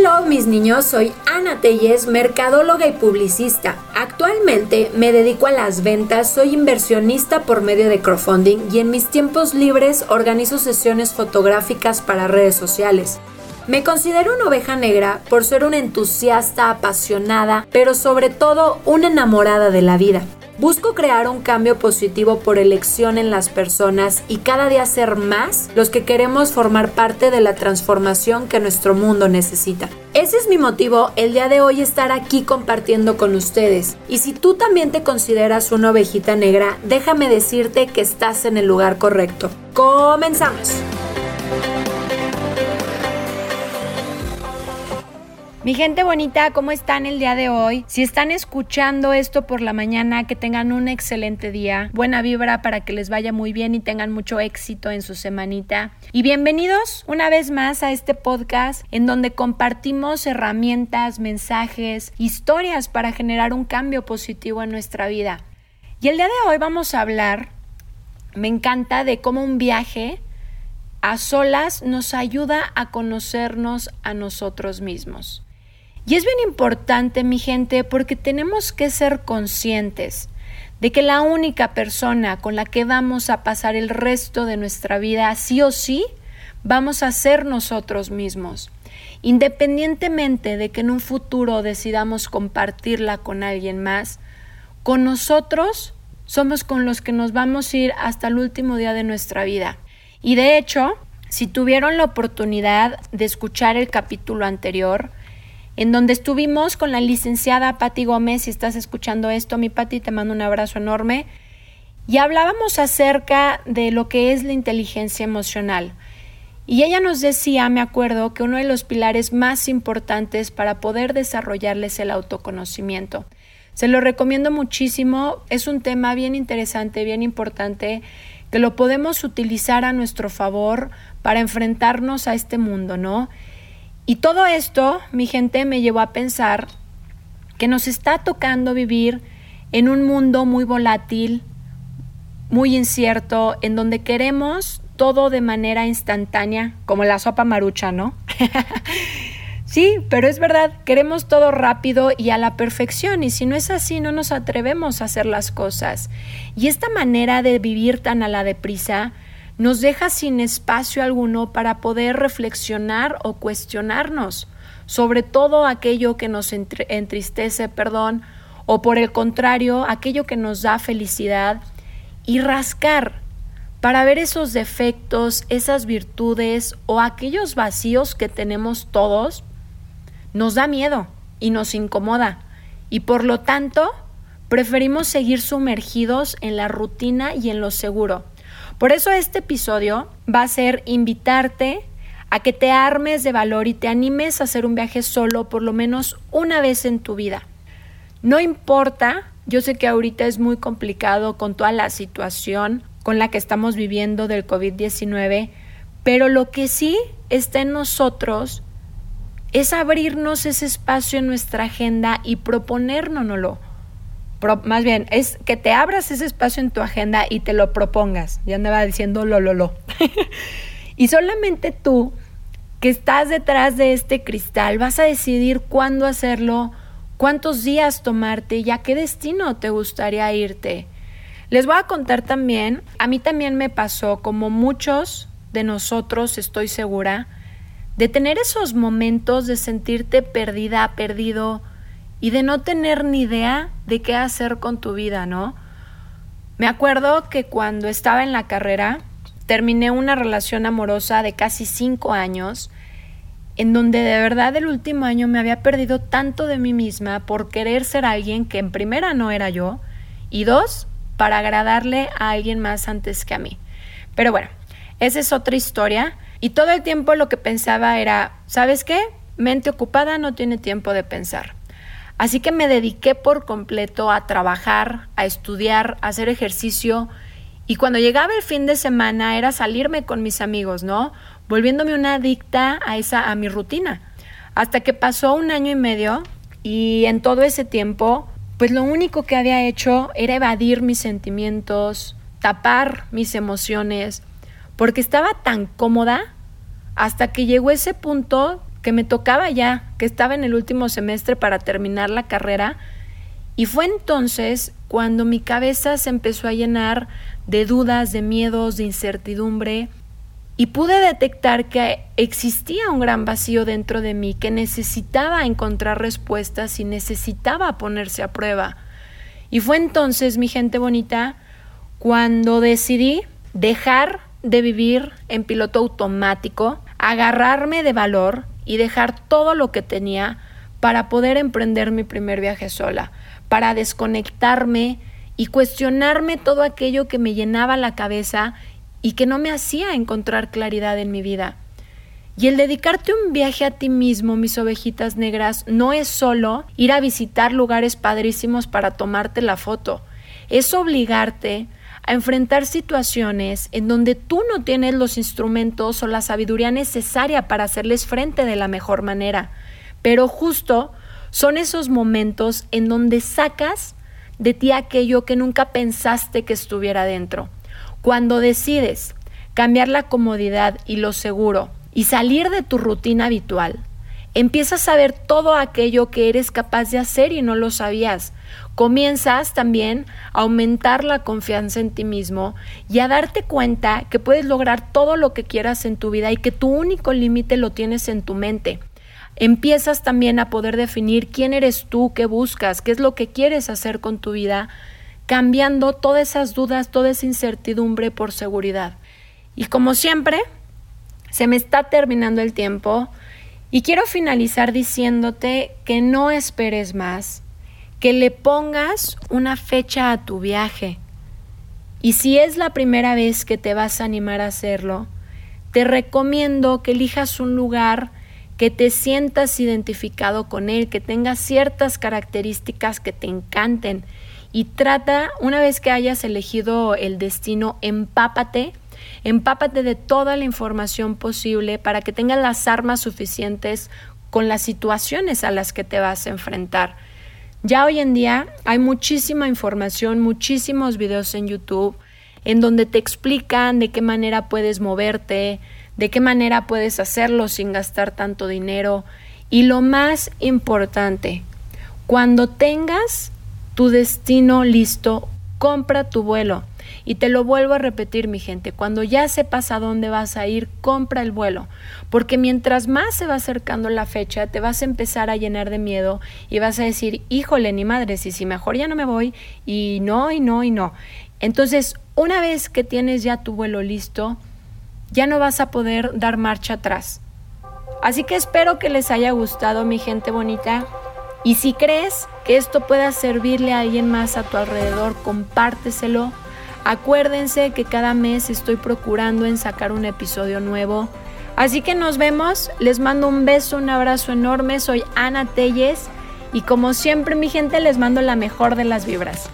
Hello mis niños, soy Ana Telles, mercadóloga y publicista. Actualmente me dedico a las ventas, soy inversionista por medio de crowdfunding y en mis tiempos libres organizo sesiones fotográficas para redes sociales. Me considero una oveja negra por ser una entusiasta, apasionada, pero sobre todo una enamorada de la vida. Busco crear un cambio positivo por elección en las personas y cada día ser más los que queremos formar parte de la transformación que nuestro mundo necesita. Ese es mi motivo el día de hoy estar aquí compartiendo con ustedes. Y si tú también te consideras una ovejita negra, déjame decirte que estás en el lugar correcto. Comenzamos. Mi gente bonita, ¿cómo están el día de hoy? Si están escuchando esto por la mañana, que tengan un excelente día, buena vibra para que les vaya muy bien y tengan mucho éxito en su semanita. Y bienvenidos una vez más a este podcast en donde compartimos herramientas, mensajes, historias para generar un cambio positivo en nuestra vida. Y el día de hoy vamos a hablar, me encanta, de cómo un viaje a solas nos ayuda a conocernos a nosotros mismos. Y es bien importante, mi gente, porque tenemos que ser conscientes de que la única persona con la que vamos a pasar el resto de nuestra vida, sí o sí, vamos a ser nosotros mismos. Independientemente de que en un futuro decidamos compartirla con alguien más, con nosotros somos con los que nos vamos a ir hasta el último día de nuestra vida. Y de hecho, si tuvieron la oportunidad de escuchar el capítulo anterior, en donde estuvimos con la licenciada Patti Gómez. Si estás escuchando esto, mi Patti, te mando un abrazo enorme. Y hablábamos acerca de lo que es la inteligencia emocional. Y ella nos decía, me acuerdo, que uno de los pilares más importantes para poder desarrollarles el autoconocimiento. Se lo recomiendo muchísimo, es un tema bien interesante, bien importante, que lo podemos utilizar a nuestro favor para enfrentarnos a este mundo, ¿no? Y todo esto, mi gente, me llevó a pensar que nos está tocando vivir en un mundo muy volátil, muy incierto, en donde queremos todo de manera instantánea, como la sopa marucha, ¿no? sí, pero es verdad, queremos todo rápido y a la perfección, y si no es así, no nos atrevemos a hacer las cosas. Y esta manera de vivir tan a la deprisa nos deja sin espacio alguno para poder reflexionar o cuestionarnos sobre todo aquello que nos entristece, perdón, o por el contrario, aquello que nos da felicidad y rascar para ver esos defectos, esas virtudes o aquellos vacíos que tenemos todos, nos da miedo y nos incomoda y por lo tanto preferimos seguir sumergidos en la rutina y en lo seguro. Por eso este episodio va a ser invitarte a que te armes de valor y te animes a hacer un viaje solo por lo menos una vez en tu vida. No importa, yo sé que ahorita es muy complicado con toda la situación con la que estamos viviendo del COVID-19, pero lo que sí está en nosotros es abrirnos ese espacio en nuestra agenda y proponérnoslo más bien, es que te abras ese espacio en tu agenda y te lo propongas. Ya andaba diciendo lo, lo, lo. y solamente tú, que estás detrás de este cristal, vas a decidir cuándo hacerlo, cuántos días tomarte y a qué destino te gustaría irte. Les voy a contar también, a mí también me pasó, como muchos de nosotros, estoy segura, de tener esos momentos de sentirte perdida, perdido, y de no tener ni idea de qué hacer con tu vida, ¿no? Me acuerdo que cuando estaba en la carrera terminé una relación amorosa de casi cinco años en donde de verdad el último año me había perdido tanto de mí misma por querer ser alguien que en primera no era yo y dos, para agradarle a alguien más antes que a mí. Pero bueno, esa es otra historia y todo el tiempo lo que pensaba era, ¿sabes qué? Mente ocupada no tiene tiempo de pensar. Así que me dediqué por completo a trabajar, a estudiar, a hacer ejercicio y cuando llegaba el fin de semana era salirme con mis amigos, ¿no? Volviéndome una adicta a esa a mi rutina. Hasta que pasó un año y medio y en todo ese tiempo, pues lo único que había hecho era evadir mis sentimientos, tapar mis emociones, porque estaba tan cómoda hasta que llegó ese punto que me tocaba ya, que estaba en el último semestre para terminar la carrera. Y fue entonces cuando mi cabeza se empezó a llenar de dudas, de miedos, de incertidumbre, y pude detectar que existía un gran vacío dentro de mí, que necesitaba encontrar respuestas y necesitaba ponerse a prueba. Y fue entonces, mi gente bonita, cuando decidí dejar de vivir en piloto automático, agarrarme de valor y dejar todo lo que tenía para poder emprender mi primer viaje sola, para desconectarme y cuestionarme todo aquello que me llenaba la cabeza y que no me hacía encontrar claridad en mi vida. Y el dedicarte un viaje a ti mismo, mis ovejitas negras, no es solo ir a visitar lugares padrísimos para tomarte la foto, es obligarte a enfrentar situaciones en donde tú no tienes los instrumentos o la sabiduría necesaria para hacerles frente de la mejor manera. Pero justo son esos momentos en donde sacas de ti aquello que nunca pensaste que estuviera dentro. Cuando decides cambiar la comodidad y lo seguro y salir de tu rutina habitual, empiezas a ver todo aquello que eres capaz de hacer y no lo sabías. Comienzas también a aumentar la confianza en ti mismo y a darte cuenta que puedes lograr todo lo que quieras en tu vida y que tu único límite lo tienes en tu mente. Empiezas también a poder definir quién eres tú, qué buscas, qué es lo que quieres hacer con tu vida cambiando todas esas dudas, toda esa incertidumbre por seguridad. Y como siempre, se me está terminando el tiempo y quiero finalizar diciéndote que no esperes más, que le pongas una fecha a tu viaje. Y si es la primera vez que te vas a animar a hacerlo, te recomiendo que elijas un lugar que te sientas identificado con él, que tenga ciertas características que te encanten y trata, una vez que hayas elegido el destino, empápate, empápate de toda la información posible para que tengas las armas suficientes con las situaciones a las que te vas a enfrentar. Ya hoy en día hay muchísima información, muchísimos videos en YouTube en donde te explican de qué manera puedes moverte, de qué manera puedes hacerlo sin gastar tanto dinero. Y lo más importante, cuando tengas tu destino listo, compra tu vuelo. Y te lo vuelvo a repetir, mi gente, cuando ya sepas a dónde vas a ir, compra el vuelo, porque mientras más se va acercando la fecha, te vas a empezar a llenar de miedo y vas a decir, híjole, ni madre, si, si mejor ya no me voy, y no, y no, y no. Entonces, una vez que tienes ya tu vuelo listo, ya no vas a poder dar marcha atrás. Así que espero que les haya gustado, mi gente bonita. Y si crees que esto pueda servirle a alguien más a tu alrededor, compárteselo. Acuérdense que cada mes estoy procurando en sacar un episodio nuevo. Así que nos vemos, les mando un beso, un abrazo enorme, soy Ana Telles y como siempre mi gente les mando la mejor de las vibras.